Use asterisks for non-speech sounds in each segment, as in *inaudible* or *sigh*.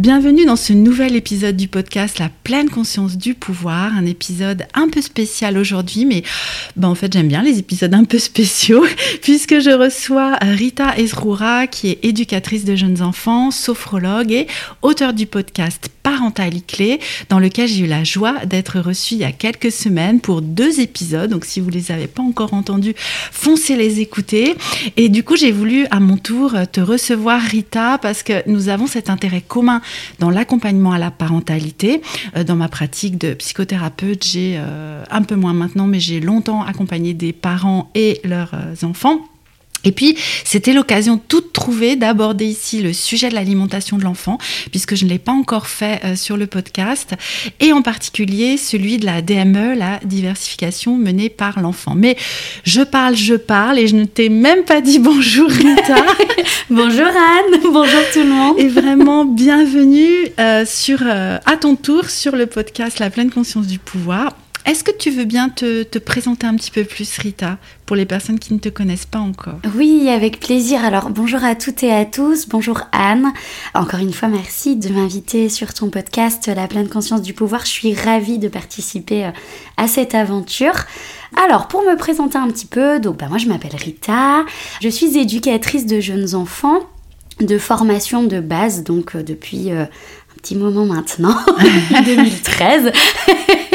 Bienvenue dans ce nouvel épisode du podcast La pleine conscience du pouvoir, un épisode un peu spécial aujourd'hui, mais ben en fait j'aime bien les épisodes un peu spéciaux *laughs* puisque je reçois Rita Ezroura qui est éducatrice de jeunes enfants, sophrologue et auteur du podcast Parentalité Clé dans lequel j'ai eu la joie d'être reçue il y a quelques semaines pour deux épisodes. Donc si vous les avez pas encore entendus, foncez les écouter. Et du coup j'ai voulu à mon tour te recevoir Rita parce que nous avons cet intérêt commun dans l'accompagnement à la parentalité. Euh, dans ma pratique de psychothérapeute, j'ai euh, un peu moins maintenant, mais j'ai longtemps accompagné des parents et leurs euh, enfants. Et puis, c'était l'occasion toute trouvée d'aborder ici le sujet de l'alimentation de l'enfant, puisque je ne l'ai pas encore fait euh, sur le podcast, et en particulier celui de la DME, la diversification menée par l'enfant. Mais je parle, je parle, et je ne t'ai même pas dit bonjour Rita. *laughs* bonjour Anne, bonjour tout le monde. Et vraiment bienvenue euh, sur, euh, à ton tour sur le podcast La pleine conscience du pouvoir. Est-ce que tu veux bien te, présenter un petit peu plus, Rita, pour les personnes qui ne te connaissent pas encore? Oui, avec plaisir. Alors, bonjour à toutes et à tous. Bonjour Anne. Encore une fois, merci de m'inviter sur ton podcast La pleine conscience du pouvoir. Je suis ravie de participer euh, à cette aventure. Alors, pour me présenter un petit peu, donc bah, moi je m'appelle Rita. Je suis éducatrice de jeunes enfants de formation de base, donc euh, depuis euh, petit moment maintenant, *laughs* *laughs* 2013.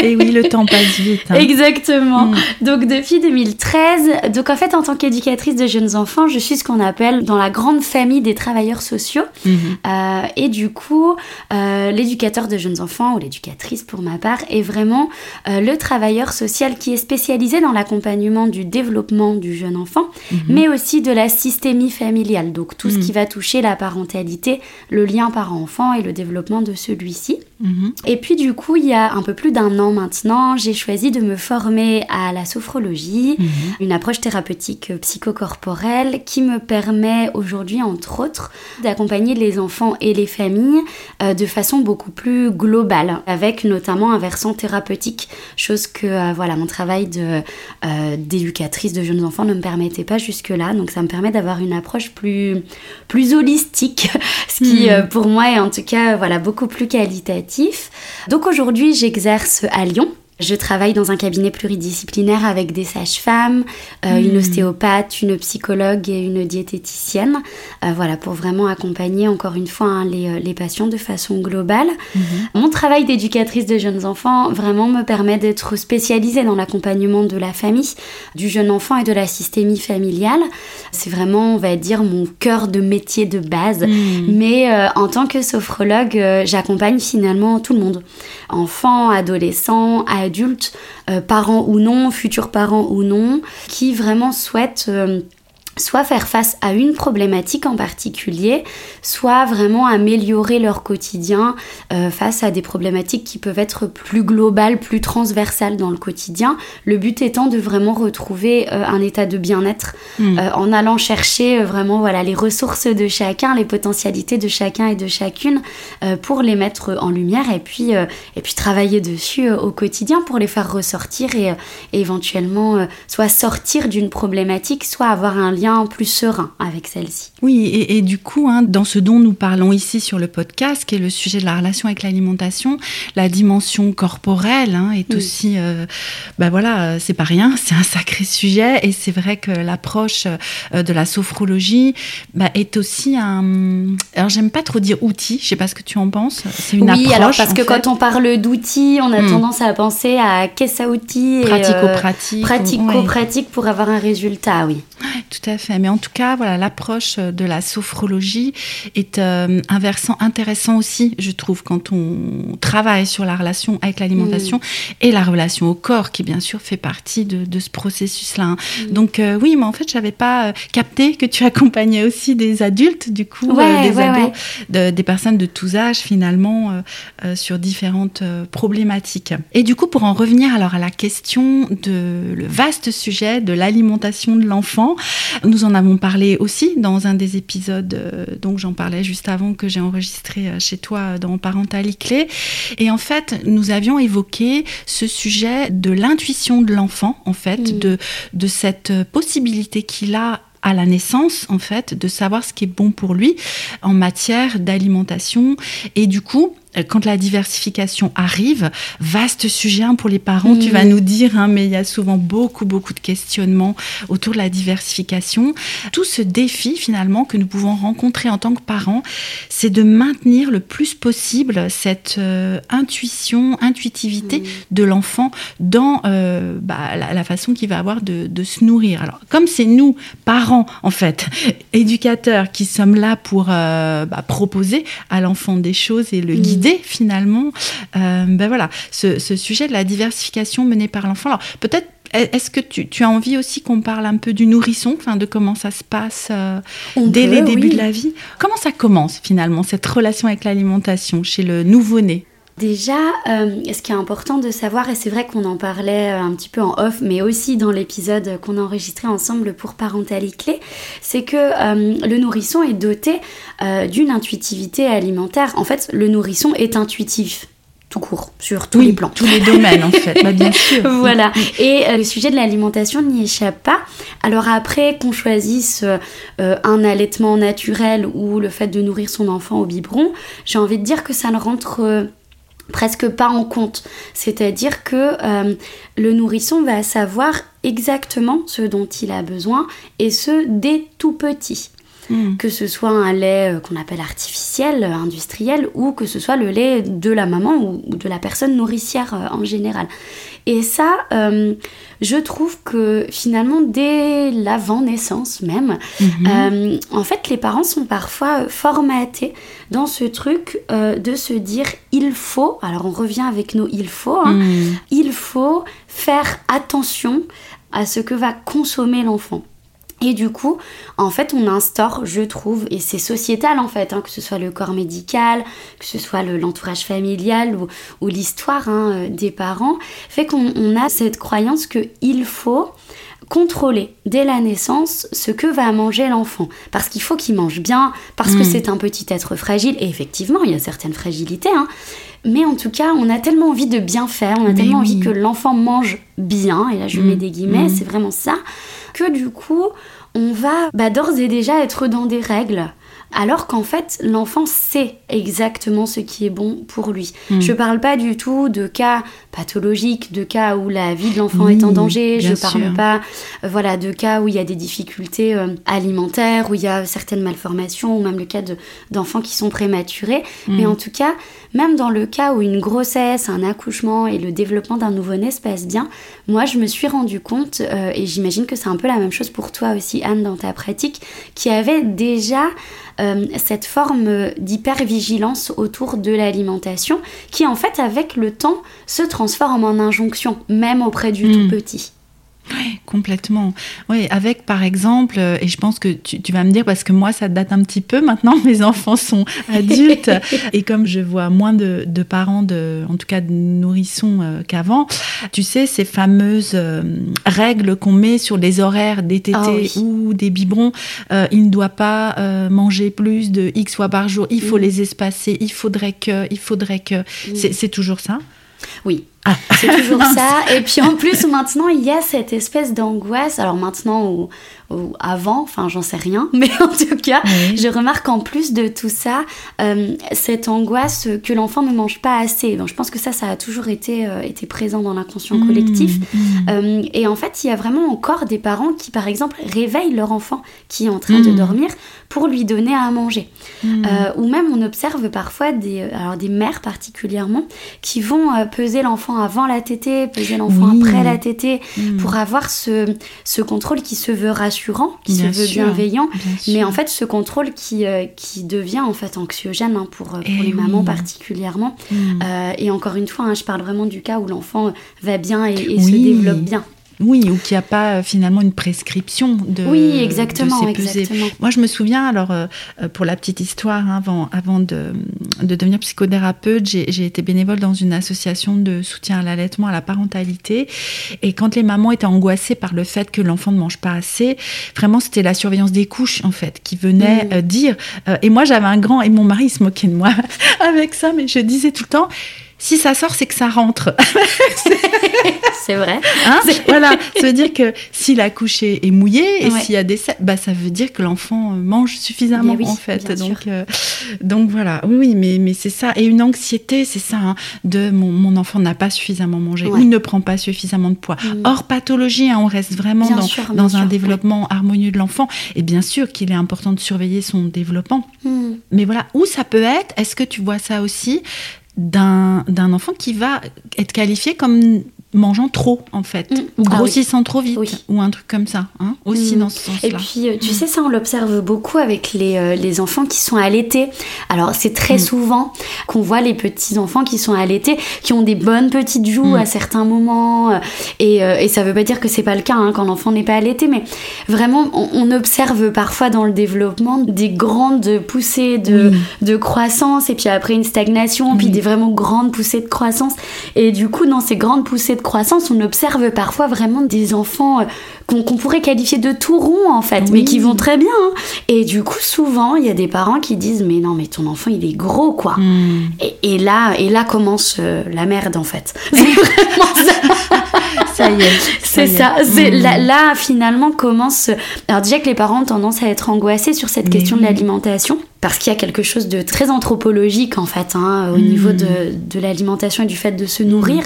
Et oui, le temps passe vite. Hein. Exactement. Mm. Donc depuis 2013, donc en fait en tant qu'éducatrice de jeunes enfants, je suis ce qu'on appelle dans la grande famille des travailleurs sociaux. Mm-hmm. Euh, et du coup, euh, l'éducateur de jeunes enfants ou l'éducatrice pour ma part est vraiment euh, le travailleur social qui est spécialisé dans l'accompagnement du développement du jeune enfant, mm-hmm. mais aussi de la systémie familiale. Donc tout ce mm. qui va toucher la parentalité, le lien parent-enfant et le développement de celui-ci. Mhm. Et puis du coup, il y a un peu plus d'un an maintenant, j'ai choisi de me former à la sophrologie, mhm. une approche thérapeutique psychocorporelle qui me permet aujourd'hui, entre autres, d'accompagner les enfants et les familles euh, de façon beaucoup plus globale, avec notamment un versant thérapeutique, chose que euh, voilà mon travail de euh, d'éducatrice de jeunes enfants ne me permettait pas jusque-là. Donc ça me permet d'avoir une approche plus plus holistique, *laughs* ce qui mhm. pour moi est en tout cas voilà beaucoup plus Donc aujourd'hui, j'exerce à Lyon je travaille dans un cabinet pluridisciplinaire avec des sages-femmes, euh, une hmm. ostéopathe, une psychologue et une diététicienne. Euh, voilà, pour vraiment accompagner encore une fois hein, les, euh, les, patients de façon globale. Hmm. Mon travail d'éducatrice de jeunes enfants vraiment me permet d'être spécialisée dans l'accompagnement de la famille, du jeune enfant et de la systémie familiale. C'est vraiment, on va dire, mon cœur de métier de base. Hmm. Mais en tant que sophrologue, j'accompagne finalement tout le monde. Enfants, adolescents, adultes, euh, parents ou non, futurs parents ou non, qui vraiment souhaitent euh, soit faire face à une problématique en particulier, soit vraiment améliorer leur quotidien euh, face à des problématiques qui peuvent être plus globales, plus transversales dans le quotidien. Le but étant de vraiment retrouver euh, un état de bien-être hmm. euh, en allant chercher vraiment voilà les ressources de chacun, les potentialités de chacun et de chacune pour les mettre en lumière et puis et puis travailler dessus au quotidien pour les faire ressortir et, et éventuellement soit sortir d'une problématique, soit avoir un lien lien plus serein avec celle-ci. Oui, et, du coup, hein, dans ce dont nous parlons ici sur le podcast, qui est le sujet de la relation avec l'alimentation, la dimension corporelle hein, est aussi, euh, bah voilà, c'est pas rien, *laughs* c'est un sacré sujet, et c'est vrai que l'approche euh, de la sophrologie bah, est aussi un, alors j'aime pas trop dire outil, je sais pas ce que tu en penses, c'est une oui, alors parce que quand on parle d'outils, on a hmm. tendance à penser à qu'est-ce à outils, pratico-pratique, pratico-pratique pour avoir un résultat, oui. Tout à fait. Mais en tout cas, voilà, l'approche de la sophrologie est euh, un versant intéressant aussi, je trouve, quand on travaille sur la relation avec l'alimentation mm. et la relation au corps, qui bien sûr fait partie de, ce processus-là. Hein. Mm. Donc euh, oui, mais en fait, j'avais pas euh, capté que tu accompagnais aussi des adultes, du coup, des ados, des personnes de tous âges finalement, sur différentes problématiques. Et du coup, pour en revenir alors à la question de le vaste sujet de l'alimentation de l'enfant, nous en avons parlé aussi dans un des épisodes, euh, donc j'en parlais juste avant que j'ai enregistré euh, chez toi dans Parentalité Clé. Et en fait, nous avions évoqué ce sujet de l'intuition de l'enfant, en fait, mm. de, de cette possibilité qu'il a à la naissance, en fait, de savoir ce qui est bon pour lui en matière d'alimentation. Et du coup, euh, quand la diversification arrive, vaste sujet hein, pour les parents, tu vas mm. nous dire, hein, mais il y a souvent beaucoup, beaucoup de questionnements autour de la diversification. Tout ce défi finalement que nous pouvons rencontrer en tant que parents, c'est de maintenir le plus possible cette euh, intuition, intuitivité mm. de l'enfant dans euh, bah, la, façon qu'il va avoir de, se nourrir. Alors, comme c'est nous, parents, en fait, *laughs* éducateurs, qui sommes là pour bah, proposer à l'enfant des choses et le mm. guider, finalement euh, ben voilà, ce, sujet de la diversification menée par l'enfant. Alors peut-être est-ce que tu, as envie aussi qu'on parle un peu du nourrisson, enfin de comment ça se passe euh, dès les débuts de la vie? Comment ça commence finalement cette relation avec l'alimentation chez le nouveau-né? Déjà, euh, ce qui est important de savoir, et c'est vrai qu'on en parlait euh, un petit peu en off, mais aussi dans l'épisode qu'on a enregistré ensemble pour Parentalité c'est que euh, le nourrisson est doté d'une intuitivité alimentaire. En fait, le nourrisson est intuitif tout court, sur tous les plans. Tous les domaines, en fait, bah, bien *laughs* sûr. voilà. Et le sujet de l'alimentation n'y échappe pas. Alors après, qu'on choisisse un allaitement naturel ou le fait de nourrir son enfant au biberon, j'ai envie de dire que ça ne rentre presque pas en compte. C'est-à-dire que euh, le nourrisson va savoir exactement ce dont il a besoin et ce dès tout petit. Hmm. Que ce soit un lait euh, qu'on appelle artificiel, euh, industriel, ou que ce soit le lait de la maman ou, de la personne nourricière en général. Et ça, je trouve que finalement, dès l'avant-naissance même, mhm. en fait, les parents sont parfois formatés dans ce truc euh, de se dire il faut, alors on revient avec nos il faut, hein, hmm. il faut faire attention à ce que va consommer l'enfant. Et du coup, en fait, on instaure, je trouve, et c'est sociétal en fait, hein, que ce soit le corps médical, que ce soit l'entourage familial ou, l'histoire hein, des parents, fait qu'on a cette croyance que il faut contrôler dès la naissance ce que va manger l'enfant. Parce qu'il faut qu'il mange bien, parce que mm. c'est un petit être fragile, et effectivement, il y a certaines fragilités, hein. mais en tout cas, on a tellement envie de bien faire, on a tellement envie que l'enfant mange bien, et là je mets mm. des guillemets, mm. c'est vraiment ça, que du coup, on va bah, d'ores et déjà être dans des règles alors qu'en fait l'enfant sait exactement ce qui est bon pour lui. Je hmm. Je parle pas du tout de cas pathologiques, de cas où la vie de l'enfant est en danger, je parle pas euh, voilà de cas où il y a des difficultés euh, alimentaires, où il y a certaines malformations ou même le cas d'enfants qui sont prématurés, hmm. mais en tout cas même dans le cas où une grossesse, un accouchement et le développement d'un nouveau-né se passent bien, moi je me suis rendu compte, euh, et j'imagine que c'est un peu la même chose pour toi aussi Anne dans ta pratique, qui avait déjà euh, cette forme d'hypervigilance autour de l'alimentation qui en fait avec le temps se transforme en injonction, même auprès du tout hmm. petit. Oui, complètement. Oui, avec par exemple, euh, et je pense que tu, vas me dire, parce que moi, ça date un petit peu maintenant, *laughs* mes enfants sont adultes, *laughs* et comme je vois moins de, parents, de, en tout cas de nourrissons euh, qu'avant, tu sais, ces fameuses euh, règles qu'on met sur les horaires des tétés ah ou des biberons, il ne doit pas manger plus de X fois par jour, il faut mm. les espacer, il faudrait que, il faudrait que. C'est toujours ça? Oui, Ah. *laughs* C'est toujours ça. Et puis en plus, maintenant, il y a cette espèce d'angoisse. Alors maintenant, ou, avant, enfin, j'en sais rien. *laughs* Mais en tout cas, je remarque en plus de tout ça, euh, cette angoisse que l'enfant ne mange pas assez. je pense que ça, ça a toujours été, euh, été présent dans l'inconscient mmh, collectif. Mmh. Euh, et en fait, il y a vraiment encore des parents qui, par exemple, réveillent leur enfant qui est en train de mmh. dormir pour lui donner à manger. ou même, on observe parfois des, alors des mères particulièrement qui vont peser l'enfant avant la tétée, peser l'enfant après la tétée, hmm. pour avoir ce, ce contrôle qui se veut rassurant, qui se veut bienveillant, mais en fait ce contrôle qui, euh, qui devient en fait anxiogène hein, pour, pour eh les mamans particulièrement. Hmm. Euh, et encore une fois, hein, je parle vraiment du cas où l'enfant va bien et, se développe bien. Oui, ou qu'il n'y a pas euh, finalement une prescription de. Oui, exactement. exactement. Moi, je me souviens, alors, euh, euh, pour la petite histoire, hein, avant, avant de, de devenir psychothérapeute, j'ai été bénévole dans une association de soutien à l'allaitement, à la parentalité. Et quand les mamans étaient angoissées par le fait que l'enfant ne mange pas assez, vraiment, c'était la surveillance des couches, en fait, qui venait mm. dire. et moi, j'avais un grand. Et mon mari se moquait de moi *laughs* avec ça, mais je disais tout le temps si ça sort, c'est que ça rentre. *laughs* c'est vrai. Hein voilà, ça veut dire que si la couche est mouillée et s'il y a des bah ça veut dire que l'enfant mange suffisamment en fait. Donc euh, donc voilà, oui oui, mais mais c'est ça et une anxiété, c'est ça hein, de mon, enfant n'a pas suffisamment mangé ou il ne prend pas suffisamment de poids. Mm. Hors pathologie, hein, on reste vraiment dans, dans un développement harmonieux de l'enfant et bien sûr qu'il est important de surveiller son développement. Mm. Mais voilà, où ça peut être Est-ce que tu vois ça aussi d'un enfant qui va être qualifié comme mangeant trop en fait mm. ou ah grossissant trop vite ou un truc comme ça hein, aussi mm. dans ce sens-là. Et puis euh, tu sais ça on l'observe beaucoup avec les, euh, les, enfants qui sont allaités. Alors c'est très mm. souvent qu'on voit les petits enfants qui sont allaités qui ont des bonnes petites joues à certains moments euh, et, et, ça veut pas dire que c'est pas le cas hein, quand l'enfant n'est pas allaité mais vraiment on, observe parfois dans le développement des grandes poussées de, de croissance et puis après une stagnation puis des vraiment grandes poussées de croissance et du coup dans ces grandes poussées de croissance, on observe parfois vraiment des enfants euh, qu'on pourrait qualifier de tout rond en fait, mais qui vont très bien. Hein. Et du coup, souvent, il y a des parents qui disent mais non, mais ton enfant il est gros quoi. Hmm. Et, là, et là commence euh, la merde en fait. *laughs* C'est vraiment ça. *laughs* ça y est. C'est ça. C'est hmm. là, finalement commence. Alors déjà que les parents ont tendance à être angoissés sur cette question de l'alimentation parce qu'il y a quelque chose de très anthropologique en fait hein, au niveau hmm. de, l'alimentation et du fait de se nourrir.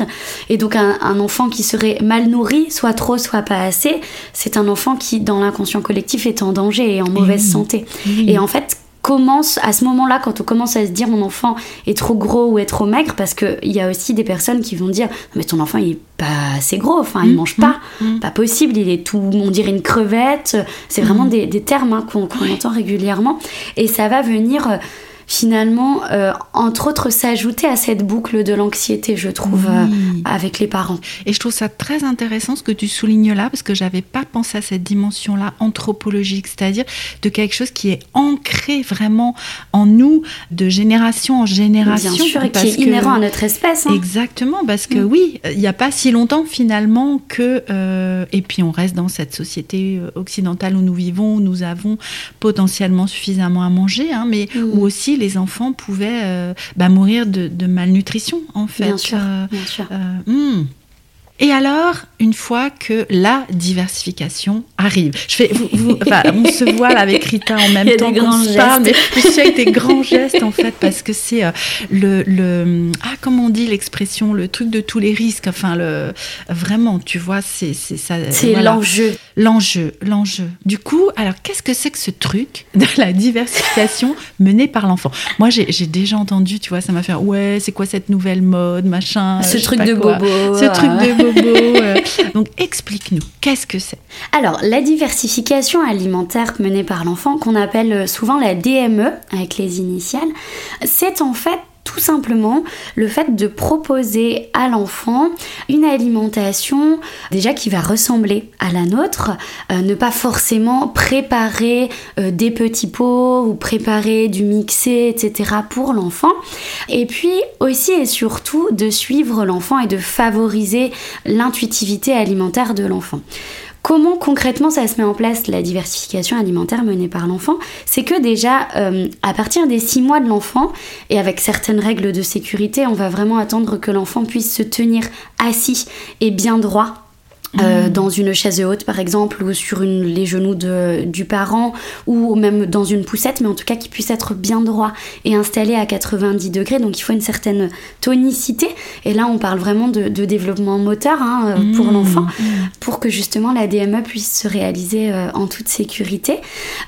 Et donc un, enfant qui serait mal nourri, soit trop, soit pas assez, c'est un enfant qui dans l'inconscient collectif est en danger et en mauvaise santé. Et en fait, commence à ce moment-là, quand on commence à se dire mon enfant est trop gros ou est trop maigre, parce qu'il y a aussi des personnes qui vont dire mais ton enfant il est pas assez gros, enfin il mmh, mange pas, mmh, mmh. pas possible, il est tout, on dirait une crevette. C'est vraiment des, termes hein, qu'on entend régulièrement. Et ça va venir euh, finalement, euh, entre autres, s'ajouter à cette boucle de l'anxiété, je trouve, euh, avec les parents. Et je trouve ça très intéressant ce que tu soulignes là, parce que j'avais pas pensé à cette dimension-là anthropologique, c'est-à-dire de quelque chose qui est ancré vraiment en nous, de génération en génération. Bien sûr, et qui est inhérent à notre espèce. Hein. Exactement, parce que mm. oui, il n'y a pas si longtemps finalement que, euh, et puis on reste dans cette société occidentale où nous vivons, où nous avons potentiellement suffisamment à manger, hein, mais mm. où aussi les enfants pouvaient euh, bah, mourir de, malnutrition, en fait. Bien sûr, euh, bien sûr. Euh, hmm. Et alors, une fois que la diversification arrive, je fais, on se voit là avec Rita en même temps qu'on se parle, mais je suis avec des grands gestes en fait, parce que c'est euh, le, le, ah comment on dit l'expression, le truc de tous les risques. Enfin, le, vraiment, tu vois, c'est ça. C'est l'enjeu. L'enjeu, l'enjeu. Du coup, alors qu'est-ce que c'est que ce truc de la diversification menée par l'enfant? Moi, j'ai déjà entendu, tu vois, ça m'a fait ouais, c'est quoi cette nouvelle mode, machin. Ce truc de bobo. Ce truc de bobo euh. Donc explique-nous, qu'est-ce que c'est? Alors, la diversification alimentaire menée par l'enfant, qu'on appelle souvent la DME avec les initiales, c'est en fait tout simplement le fait de proposer à l'enfant une alimentation déjà qui va ressembler à la nôtre, euh, ne pas forcément préparer euh, des petits pots ou préparer du mixé, etc. pour l'enfant. Et puis aussi et surtout de suivre l'enfant et de favoriser l'intuitivité alimentaire de l'enfant. Comment concrètement ça se met en place la diversification alimentaire menée par l'enfant? C'est que déjà, euh, à partir des 6 mois de l'enfant, et avec certaines règles de sécurité, on va vraiment attendre que l'enfant puisse se tenir assis et bien droit euh, mm. dans une chaise haute par exemple ou sur une, les genoux de, du parent ou même dans une poussette mais en tout cas qui puisse être bien droit et installé à 90 degrés. Donc il faut une certaine tonicité. Et là on parle vraiment de, de développement moteur hein, euh, pour mm. l'enfant mm. pour que justement la DME puisse se réaliser euh, en toute sécurité.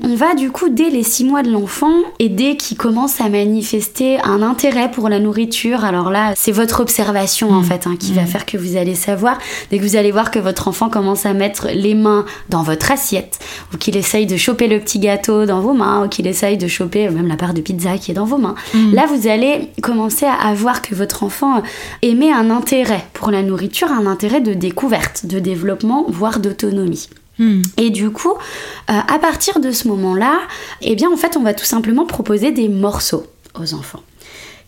On va du coup dès les 6 mois de l'enfant et dès qu'il commence à manifester un intérêt pour la nourriture. Alors là c'est votre observation en fait hein, qui va faire que vous allez savoir. Dès que vous allez voir que votre votre enfant commence à mettre les mains dans votre assiette, ou qu'il essaye de choper le petit gâteau dans vos mains, ou qu'il essaye de choper même la part de pizza qui est dans vos mains, mm. là vous allez commencer à voir que votre enfant émet un intérêt pour la nourriture, un intérêt de découverte, de développement, voire d'autonomie. Mm. Et du coup, euh, à partir de ce moment-là, eh bien en fait, on va tout simplement proposer des morceaux aux enfants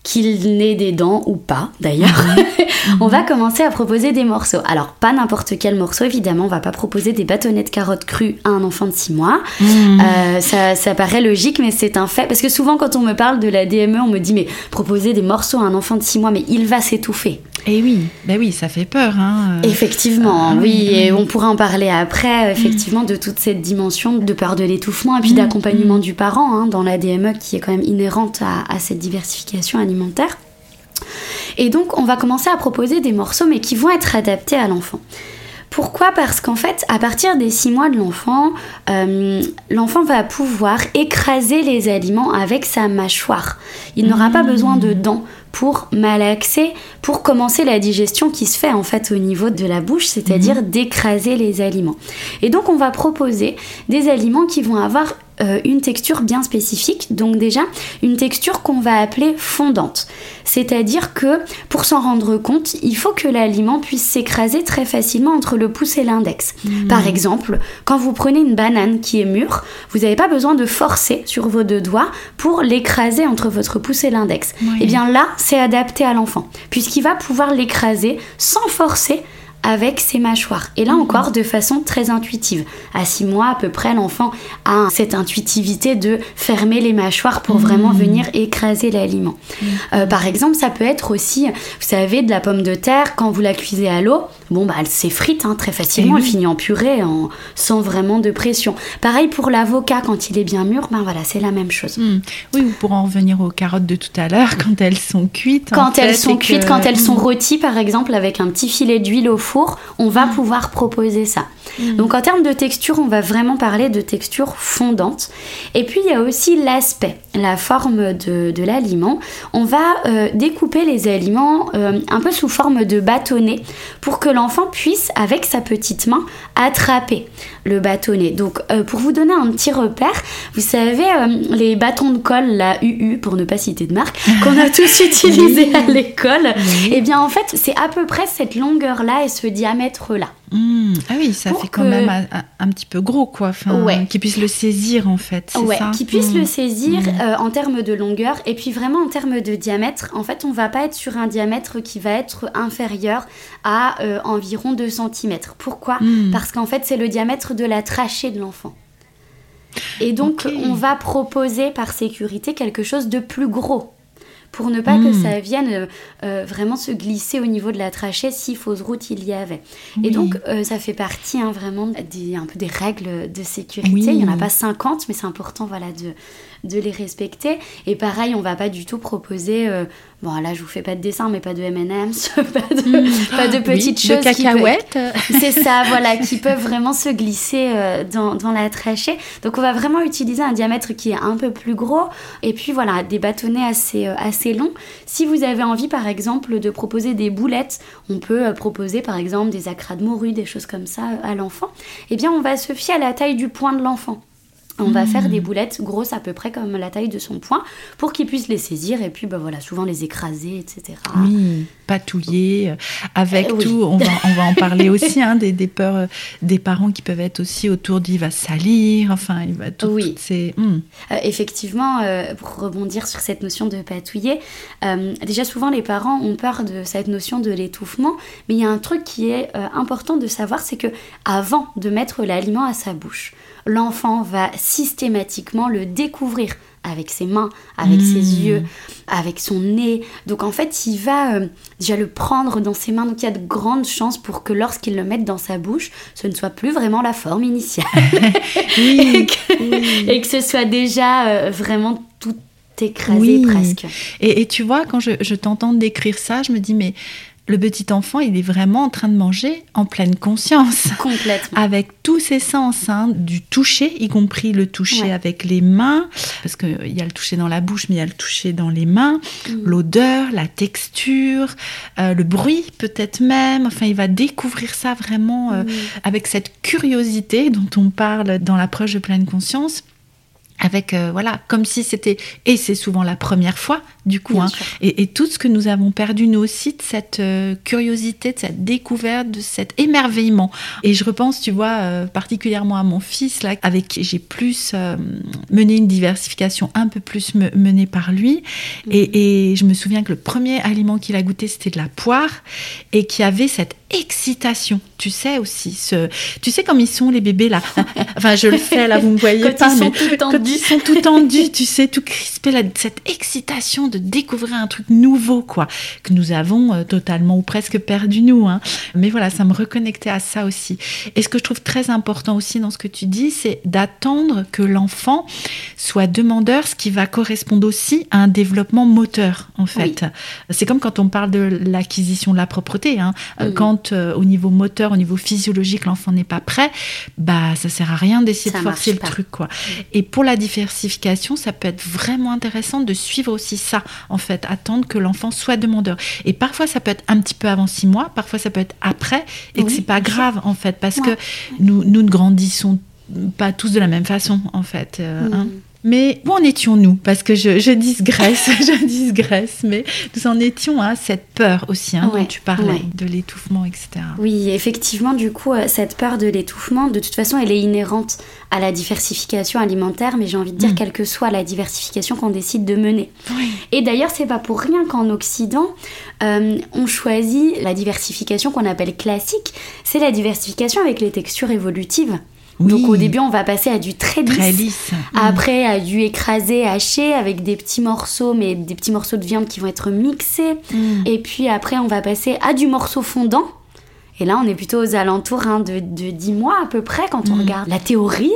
qu'il n'ait des dents ou pas d'ailleurs, *laughs* on va commencer à proposer des morceaux. Alors pas n'importe quel morceau évidemment, on va pas proposer des bâtonnets de carottes crues à un enfant de 6 mois. Mmh. Euh, ça, ça, paraît logique mais c'est un fait parce que souvent quand on me parle de la DME on me dit mais proposer des morceaux à un enfant de 6 mois mais il va s'étouffer. Et oui, ben oui, ça fait peur. Hein. Effectivement, ah oui, et on pourra en parler après, effectivement, de toute cette dimension de peur de l'étouffement et puis mmh. d'accompagnement du parent hein, dans la DME qui est quand même inhérente à, à cette diversification alimentaire et donc, on va commencer à proposer des morceaux, mais qui vont être adaptés à l'enfant. Pourquoi? Parce qu'en fait, à partir des 6 mois de l'enfant, euh, l'enfant va pouvoir écraser les aliments avec sa mâchoire. Il n'aura pas besoin de dents pour malaxer, pour commencer la digestion qui se fait en fait au niveau de la bouche, c'est-à-dire mhm. d'écraser les aliments. Et donc on va proposer des aliments qui vont avoir euh, une texture bien spécifique, donc déjà une texture qu'on va appeler fondante. C'est-à-dire que pour s'en rendre compte, il faut que l'aliment puisse s'écraser très facilement entre le pouce et l'index. Hmm. Par exemple, quand vous prenez une banane qui est mûre, vous n'avez pas besoin de forcer sur vos deux doigts pour l'écraser entre votre pouce et l'index. Et eh bien là, c'est adapté à l'enfant, puisqu'il va pouvoir l'écraser sans forcer avec ses mâchoires. Et là encore, de façon très intuitive. À 6 mois à peu près, l'enfant a cette intuitivité de fermer les mâchoires pour vraiment mmh. venir écraser l'aliment. Mmh. Euh, par exemple, ça peut être aussi, vous savez, de la pomme de terre, quand vous la cuisez à l'eau, bon, bah, elle s'effrite hein, très facilement, elle finit en purée en, sans vraiment de pression. Pareil pour l'avocat, quand il est bien mûr, ben voilà, c'est la même chose. Mmh. Oui, pour en revenir aux carottes de tout à l'heure, quand elles sont cuites. Quand elles sont cuites, quand elles sont rôties, par exemple, avec un petit filet d'huile au four, on va mm. pouvoir proposer ça. Mm. Donc en termes de texture, on va vraiment parler de texture fondante. Et puis il y a aussi l'aspect, la forme de, l'aliment. On va euh, découper les aliments euh, un peu sous forme de bâtonnet pour que l'enfant puisse, avec sa petite main, attraper le bâtonnet. Donc euh, pour vous donner un petit repère, vous savez, les bâtons de colle, la UU, pour ne pas citer de marque, *laughs* qu'on a tous utilisé à l'école, et eh bien en fait c'est à peu près cette longueur-là et ce diamètre-là. Mmh. Ah oui, ça fait quand même un, petit peu gros, quoi. Enfin, ouais. Qu'il puisse le saisir, en fait. Ouais, qu'il puisse le mmh. saisir mmh. euh, en termes de longueur et puis vraiment en termes de diamètre. En fait, on va pas être sur un diamètre qui va être inférieur à euh, environ 2 cm. Pourquoi? Parce qu'en fait, c'est le diamètre de la trachée de l'enfant. Et donc, on va proposer par sécurité quelque chose de plus gros pour ne pas que hmm. ça vienne euh, euh, vraiment se glisser au niveau de la trachée si fausse route il y avait. Et donc, euh, ça fait partie hein, vraiment des, un peu des règles de sécurité. Il n'y en a pas 50, mais c'est important voilà, de, de les respecter. Et pareil, on va pas du tout proposer Bon, là, je vous fais pas de dessin, mais pas de M&M's, *laughs* pas de, hmm. pas de petites choses. De cacahuètes. C'est ça, *laughs* voilà, qui peuvent vraiment se glisser euh, dans, dans, la trachée. Donc, on va vraiment utiliser un diamètre qui est un peu plus gros. Et puis, voilà, des bâtonnets assez, euh, assez longs. Si vous avez envie, par exemple, de proposer des boulettes, on peut euh, proposer, par exemple, des acras de morue, des choses comme ça à l'enfant. Eh bien, on va se fier à la taille du poing de l'enfant. On va faire des boulettes grosses à peu près comme la taille de son poing pour qu'il puisse les saisir et puis bah voilà, souvent les écraser, etc. Oui, patouiller euh, avec euh, tout. On va, on va en parler *laughs* aussi hein, des, des, peurs euh, des parents qui peuvent être aussi autour d'il va salir, enfin il va tout. Oui. c'est hmm. effectivement, pour rebondir sur cette notion de patouiller, déjà souvent les parents ont peur de cette notion de l'étouffement, mais il y a un truc qui est important de savoir, c'est que avant de mettre l'aliment à sa bouche, l'enfant va systématiquement le découvrir avec ses mains, avec ses hmm. yeux, avec son nez. Donc en fait, il va euh, déjà le prendre dans ses mains. Donc il y a de grandes chances pour que lorsqu'il le mette dans sa bouche, ce ne soit plus vraiment la forme initiale. *laughs* et, que, ce soit déjà euh, vraiment tout écrasé presque. Et, tu vois, quand je, je t'entends décrire ça, je me dis, mais le petit enfant, il est vraiment en train de manger en pleine conscience. *laughs* Complètement. Avec tous ses sens, hein, du toucher, y compris le toucher avec les mains, parce qu'il y a le toucher dans la bouche, mais il y a le toucher dans les mains, mm. l'odeur, la texture, euh, le bruit peut-être même. Enfin, il va découvrir ça vraiment euh, mm. avec cette curiosité dont on parle dans l'approche de pleine conscience avec euh, voilà comme si c'était et c'est souvent la première fois du coup hein, et, tout ce que nous avons perdu nous aussi de cette euh, curiosité de cette découverte de cet émerveillement. Et je repense tu vois euh, particulièrement à mon fils là avec qui j'ai plus mené une diversification un peu plus menée par lui. Et, mhm. et, je me souviens que le premier aliment qu'il a goûté c'était de la poire et qui avait cette excitation tu sais aussi ce tu sais comme ils sont les bébés là *laughs* enfin je le fais là vous me voyez pas mais ils sont tout tendus, tu sais, tout crispés, cette excitation de découvrir un truc nouveau, quoi, que nous avons euh, totalement ou presque perdu nous. Hein. Mais voilà, ça me reconnectait à ça aussi. Et ce que je trouve très important aussi dans ce que tu dis, c'est d'attendre que l'enfant soit demandeur, ce qui va correspondre aussi à un développement moteur, en fait. C'est comme quand on parle de l'acquisition de la propreté. Hein. Quand euh, au niveau moteur, au niveau physiologique, l'enfant n'est pas prêt, bah ça sert à rien d'essayer de forcer le truc, quoi. Et pour la diversification, ça peut être vraiment intéressant de suivre aussi ça, en fait, attendre que l'enfant soit demandeur. Et parfois, ça peut être un petit peu avant six mois, parfois, ça peut être après, et que c'est pas grave, en fait, parce que nous, nous ne grandissons pas tous de la même façon, en fait. Euh, hein. Mais où en étions-nous? Parce que je, je digresse, *laughs* je digresse, mais nous en étions à cette peur aussi hein, dont tu parlais, de l'étouffement, etc. Oui, effectivement, du coup, euh, cette peur de l'étouffement, de toute façon, elle est inhérente à la diversification alimentaire, mais j'ai envie de dire, mm. quelle que soit la diversification qu'on décide de mener. Et d'ailleurs, c'est pas pour rien qu'en Occident, euh, on choisit la diversification qu'on appelle classique, c'est la diversification avec les textures évolutives. Donc au début, on va passer à du très lisse. Mm. Après, à du écrasé, haché, avec des petits morceaux, mais des petits morceaux de viande qui vont être mixés. Mm. Et puis après, on va passer à du morceau fondant. Et là, on est plutôt aux alentours hein, de, de, 10 mois à peu près quand on mm. regarde la théorie.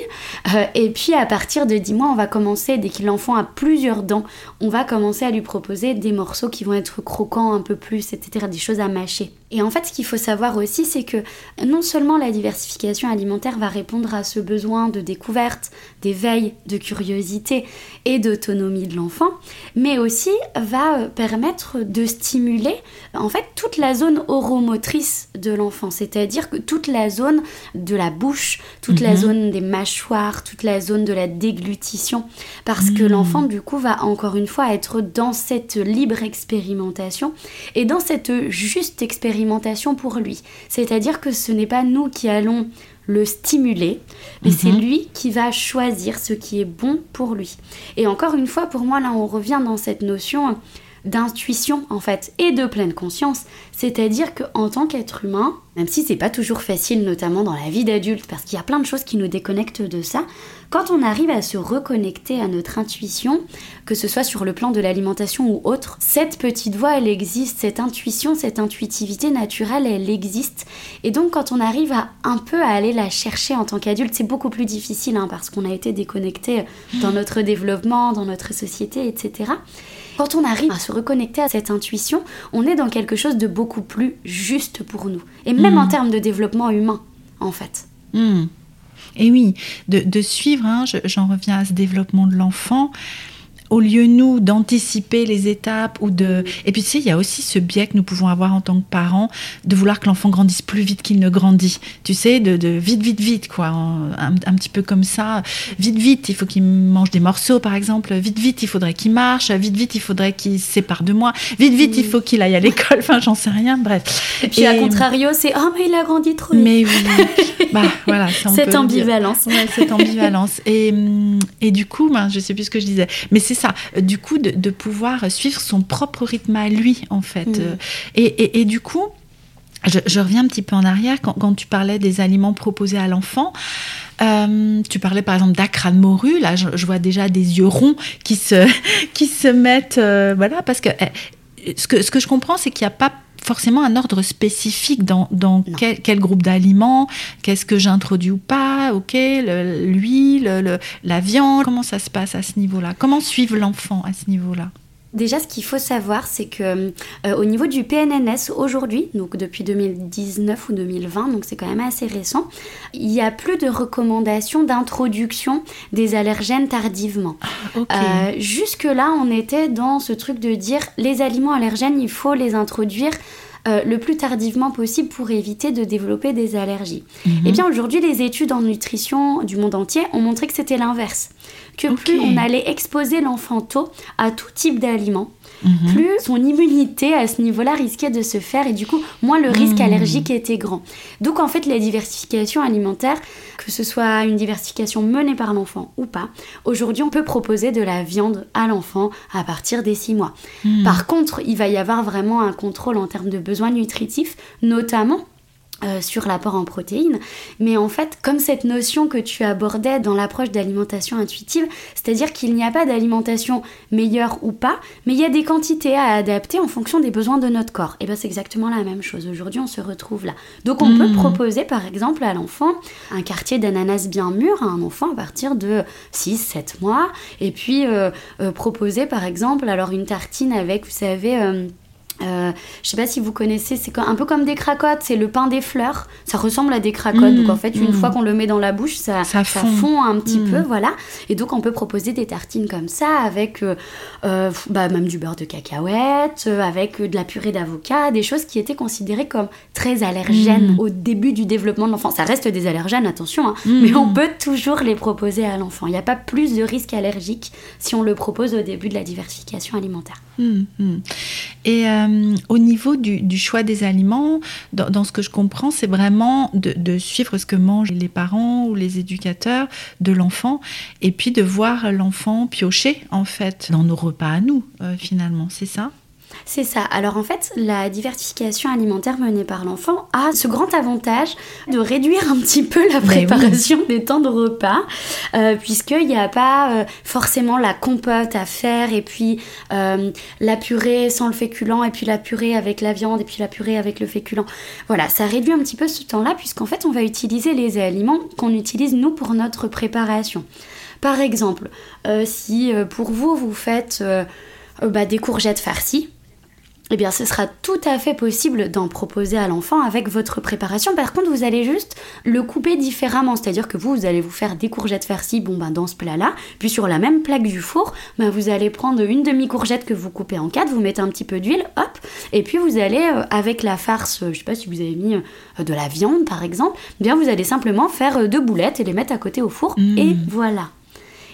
Euh, et puis à partir de 10 mois, on va commencer, dès que l'enfant a plusieurs dents, on va commencer à lui proposer des morceaux qui vont être croquants un peu plus, etc., des choses à mâcher. Et en fait, ce qu'il faut savoir aussi, c'est que non seulement la diversification alimentaire va répondre à ce besoin de découverte, d'éveil, de curiosité et d'autonomie de l'enfant, mais aussi va euh, permettre de stimuler en fait toute la zone oromotrice de l'enfant, c'est-à-dire que toute la zone de la bouche, toute la mhm. zone des mâchoires, toute la zone de la déglutition, parce que mhm. l'enfant du coup va encore une fois être dans cette libre expérimentation et dans cette juste expérimentation pour lui. C'est-à-dire que ce n'est pas nous qui allons le stimuler, mais c'est mhm. lui qui va choisir ce qui est bon pour lui. Et encore une fois, pour moi, là, on revient dans cette notion d'intuition en fait et de pleine conscience. C'est-à-dire qu'en tant qu'être humain, même si c'est pas toujours facile, notamment dans la vie d'adulte, parce qu'il y a plein de choses qui nous déconnectent de ça, quand on arrive à se reconnecter à notre intuition, que ce soit sur le plan de l'alimentation ou autre, cette petite voix, elle existe, cette intuition, cette intuitivité naturelle, elle existe. Et donc quand on arrive à un peu à aller la chercher en tant qu'adulte, c'est beaucoup plus difficile hein, parce qu'on a été déconnecté dans notre développement, dans notre société, etc. Quand on arrive à se reconnecter à cette intuition, on est dans quelque chose de beaucoup plus juste pour nous. Et même en hmm. termes de développement humain, en fait. Hmm. Et oui, de, suivre, hein, j'en reviens à ce développement de l'enfant, au lieu nous d'anticiper les étapes ou de et puis tu sais il y a aussi ce biais que nous pouvons avoir en tant que parents de vouloir que l'enfant grandisse plus vite qu'il ne grandit. Tu sais de, de vite vite vite quoi un, un, petit peu comme ça. Vite vite il faut qu'il mange des morceaux par exemple. Vite vite il faudrait qu'il marche. Vite vite il faudrait qu'il se sépare de moi. Vite vite il faut qu'il aille à l'école. Enfin j'en sais rien. Bref. Et puis à contrario c'est oh mais il a grandi trop vite. Mais oui. Bah voilà *laughs* cette ambivalence. Ouais, cette ambivalence. Et, et du coup ben, je sais plus ce que je disais. Mais c'est ça du coup de, de, pouvoir suivre son propre rythme à lui en fait mmh. et, et, et, du coup je, je, reviens un petit peu en arrière quand, quand tu parlais des aliments proposés à l'enfant euh, tu parlais par exemple d'acra de morue. Là, je, je, vois déjà des yeux ronds qui se, *laughs* qui se mettent. Euh, voilà, parce que eh, ce, que ce que je comprends, c'est qu'il n'y a pas forcément un ordre spécifique dans, dans quel, quel, groupe d'aliments, qu'est-ce que j'introduis ou pas, ok, l'huile, la viande, comment ça se passe à ce niveau-là Comment suivre l'enfant à ce niveau-là? Déjà, ce qu'il faut savoir, c'est que euh, au niveau du PNNS aujourd'hui, donc depuis 2019 ou 2020, donc c'est quand même assez récent, il n'y a plus de recommandations d'introduction des allergènes tardivement. Ah, okay. euh, jusque là, on était dans ce truc de dire les aliments allergènes, il faut les introduire euh, le plus tardivement possible pour éviter de développer des allergies. Mm -hmm. Et bien aujourd'hui, les études en nutrition du monde entier ont montré que c'était l'inverse. Que okay. plus on allait exposer l'enfant tôt à tout type d'aliments, Mmh. plus son immunité à ce niveau-là risquait de se faire et du coup moins le risque mmh. allergique était grand. Donc en fait la diversification alimentaire, que ce soit une diversification menée par l'enfant ou pas, aujourd'hui on peut proposer de la viande à l'enfant à partir des 6 mois. Mmh. Par contre, il va y avoir vraiment un contrôle en termes de besoins nutritifs, notamment euh, sur l'apport en protéines. Mais en fait, comme cette notion que tu abordais dans l'approche d'alimentation intuitive, c'est-à-dire qu'il n'y a pas d'alimentation meilleure ou pas, mais il y a des quantités à adapter en fonction des besoins de notre corps. Et bien c'est exactement la même chose. Aujourd'hui, on se retrouve là. Donc on mmh. peut proposer par exemple à l'enfant un quartier d'ananas bien mûr à un enfant à partir de 6-7 mois. Et puis euh, euh, proposer par exemple alors une tartine avec, vous savez, euh, je sais pas si vous connaissez, c'est un peu comme des cracottes, c'est le pain des fleurs. Ça ressemble à des cracottes. Mmh, donc en fait, une mmh. fois qu'on le met dans la bouche, ça, ça, fond. ça fond. un petit mmh. peu, voilà. Et donc on peut proposer des tartines comme ça avec euh, euh, bah, même du beurre de cacahuète, euh, avec de la purée d'avocat, des choses qui étaient considérées comme très allergènes au début du développement de l'enfant. Ça reste des allergènes, attention, hein, mais on peut toujours les proposer à l'enfant. Il n'y a pas plus de risque allergique si on le propose au début de la diversification alimentaire. Et euh, au niveau du, choix des aliments, dans, ce que je comprends, c'est vraiment de, de, suivre ce que mangent les parents ou les éducateurs de l'enfant, et puis de voir l'enfant piocher en fait dans nos repas à nous, euh, finalement, c'est ça? C'est ça. Alors en fait, la diversification alimentaire menée par l'enfant a ce grand avantage de réduire un petit peu la préparation oui. des temps de repas, euh, puisqu'il n'y a pas euh, forcément la compote à faire, et puis euh, la purée sans le féculent, et puis la purée avec la viande, et puis la purée avec le féculent. Voilà, ça réduit un petit peu ce temps-là, puisqu'en fait, on va utiliser les aliments qu'on utilise nous pour notre préparation. Par exemple, euh, si pour vous, vous faites bah, des courgettes farcies, eh bien, ce sera tout à fait possible d'en proposer à l'enfant avec votre préparation. Par contre, vous allez juste le couper différemment. C'est-à-dire que vous, vous allez vous faire des courgettes farcies, bon ben dans ce plat-là. Puis sur la même plaque du four, ben, vous allez prendre une demi-courgette que vous coupez en quatre, vous mettez un petit peu d'huile, hop, et puis vous allez, euh, avec la farce, je sais pas si vous avez mis euh, de la viande par exemple, eh bien vous allez simplement faire euh, deux boulettes et les mettre à côté au four, mmh. et voilà.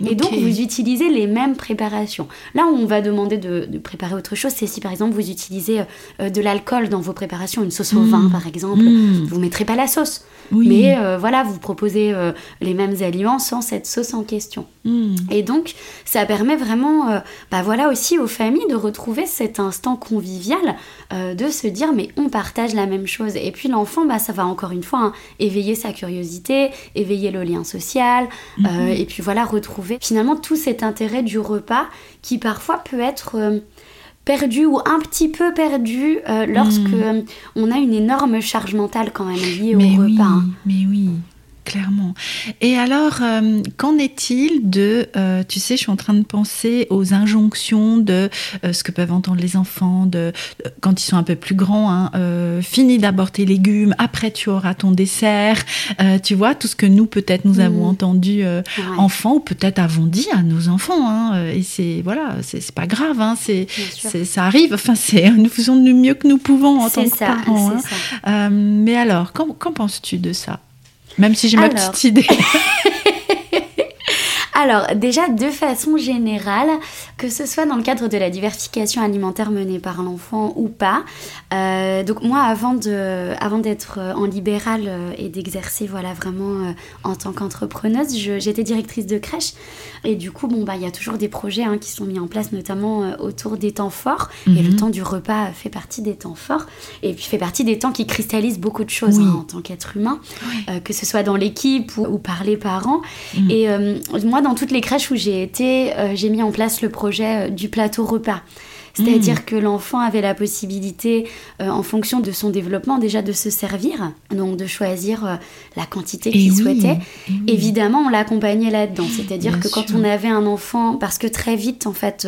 Et okay. donc, vous utilisez les mêmes préparations. Là où on va demander de, de préparer autre chose, c'est si par exemple vous utilisez euh, de l'alcool dans vos préparations, une sauce au mmh. vin par exemple, mmh. vous ne mettrez pas la sauce. Oui. Mais euh, voilà, vous proposez euh, les mêmes aliments sans cette sauce en question. Mmh. Et donc, ça permet vraiment, bah voilà aussi aux familles de retrouver cet instant convivial, de se dire mais on partage la même chose. Et puis l'enfant, bah ça va encore une fois hein, éveiller sa curiosité, éveiller le lien social, mmh. et puis voilà retrouver finalement tout cet intérêt du repas qui parfois peut être perdu ou un petit peu perdu euh, lorsque mmh. on a une énorme charge mentale quand même liée mais au oui, repas. Hein. Mais oui, clairement. Et alors, euh, qu'en est-il de, euh, tu sais, je suis en train de penser aux injonctions de euh, ce que peuvent entendre les enfants, de quand ils sont un peu plus grands, hein, fini d'abord tes légumes, après tu auras ton dessert. tu vois, tout ce que nous peut-être nous avons mm. entendu enfants ou peut-être avons dit à nos enfants. Hein, et c'est voilà, c'est pas grave, hein, c'est ça arrive. Enfin, c'est nous faisons du mieux que nous pouvons en tant que parents. Hein. mais alors, qu'en penses-tu de ça? Même si j'ai ma petite idée. *laughs* Alors, déjà, de façon générale, que ce soit dans le cadre de la diversification alimentaire menée par l'enfant ou pas. Euh, donc, moi, avant, de, avant d'être en libéral euh, et d'exercer voilà, vraiment euh, en tant qu'entrepreneuse, j'étais directrice de crèche. Et du coup, bon, bah, il y a toujours des projets hein, qui sont mis en place, notamment autour des temps forts. Et le mhm. temps du repas fait partie des temps forts. Et puis, fait partie des temps qui cristallisent beaucoup de choses hein, en tant qu'être humain, que ce soit dans l'équipe ou, par les parents. Mhm. Et moi, dans toutes les crèches où j'ai été, euh, j'ai mis en place le projet euh, du plateau repas. C'est-à-dire hmm. que l'enfant avait la possibilité, euh, en fonction de son développement, déjà de se servir, donc de choisir euh, la quantité qu'il souhaitait. Évidemment, on l'accompagnait là-dedans. *gasps* C'est-à-dire que quand on avait un enfant, parce que très vite, en fait,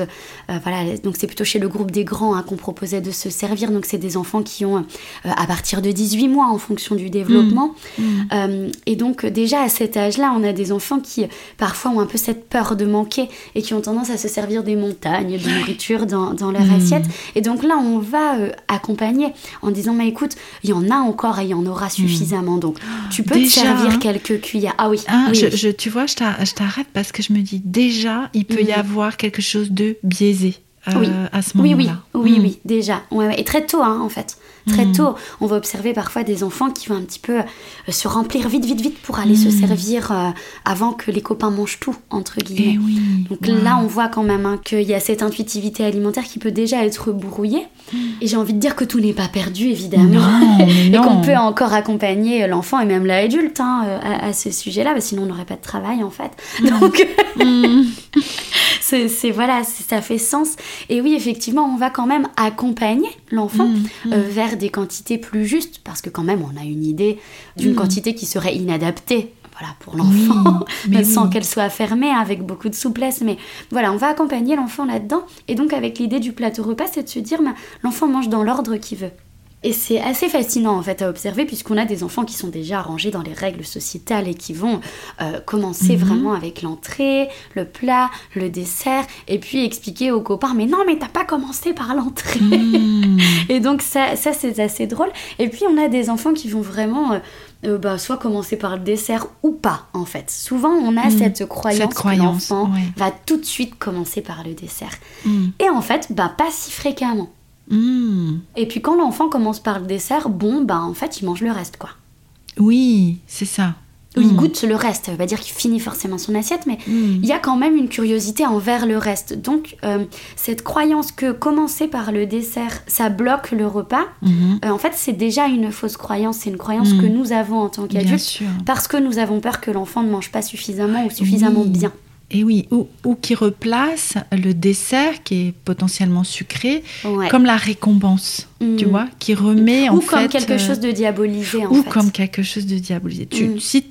euh, voilà, donc c'est plutôt chez le groupe des grands hein, qu'on proposait de se servir. Donc c'est des enfants qui ont à partir de 18 mois en fonction du développement. Hmm. Hmm. et donc déjà à cet âge-là, on a des enfants qui parfois ont un peu cette peur de manquer et qui ont tendance à se servir des montagnes de nourriture dans, dans leur hmm. assiette. Et donc là, on va euh, accompagner en disant, mais écoute, il y en a encore et il y en aura hmm. suffisamment. Donc tu peux te servir hein. quelques cuillères. Ah oui. Hein, je, tu vois, je t'arrête parce que je me dis, déjà, il peut y hmm. avoir quelque chose de biaisé. Euh, à ce moment-là. Oui, oui, oui, oui, déjà. Ouais, Et très tôt, hein, en fait. Très mm. tôt, on va observer parfois des enfants qui vont un petit peu euh, se remplir vite, vite, vite pour aller se mm. servir euh, avant que les copains mangent tout, entre guillemets. Eh Donc là, on voit quand même hein, qu'il y a cette intuitivité alimentaire qui peut déjà être brouillée. Mm. Et j'ai envie de dire que tout n'est pas perdu, évidemment. *laughs* et qu'on peut encore accompagner l'enfant et même l'adulte hein, à, ce sujet-là, sinon on n'aurait pas de travail, en fait. *laughs* Donc, *laughs* c'est voilà, ça fait sens. Et oui, effectivement, on va quand même accompagner l'enfant euh, vers des quantités plus justes, parce que quand même on a une idée d'une mm. quantité qui serait inadaptée voilà, pour l'enfant, *laughs* sans qu'elle soit fermée, avec beaucoup de souplesse. Mais voilà, on va accompagner l'enfant là-dedans. Et donc avec l'idée du plateau repas, c'est de se dire, bah, l'enfant mange dans l'ordre qu'il veut. Et c'est assez fascinant en fait à observer puisqu'on a des enfants qui sont déjà rangés dans les règles sociétales et qui vont euh, commencer mhm. vraiment avec l'entrée, le plat, le dessert et puis expliquer aux copains mais non mais t'as pas commencé par l'entrée. Mhm. *laughs* et donc ça, ça c'est assez drôle. Et puis on a des enfants qui vont vraiment... Euh, euh, bah, soit commencer par le dessert ou pas en fait. Souvent on a mhm. cette croyance, que l'enfant va tout de suite commencer par le dessert. Et en fait, bah, pas si fréquemment. Hmm. Et puis quand l'enfant commence par le dessert, bon, bah en fait, il mange le reste, quoi. Oui, c'est ça. il hmm. goûte le reste, ça veut pas dire qu'il finit forcément son assiette, mais hmm. il y a quand même une curiosité envers le reste. Donc, euh, cette croyance que commencer par le dessert, ça bloque le repas, euh, en fait, c'est déjà une fausse croyance. C'est une croyance que nous avons en tant qu'adultes, parce que nous avons peur que l'enfant ne mange pas suffisamment ou suffisamment bien. Et oui, ou, qui replace le dessert qui est potentiellement sucré comme la récompense, tu mm. vois, qui remet en fait... Ou comme quelque euh, chose de diabolisé, en ou comme quelque chose de diabolisé. Tu, mm. si,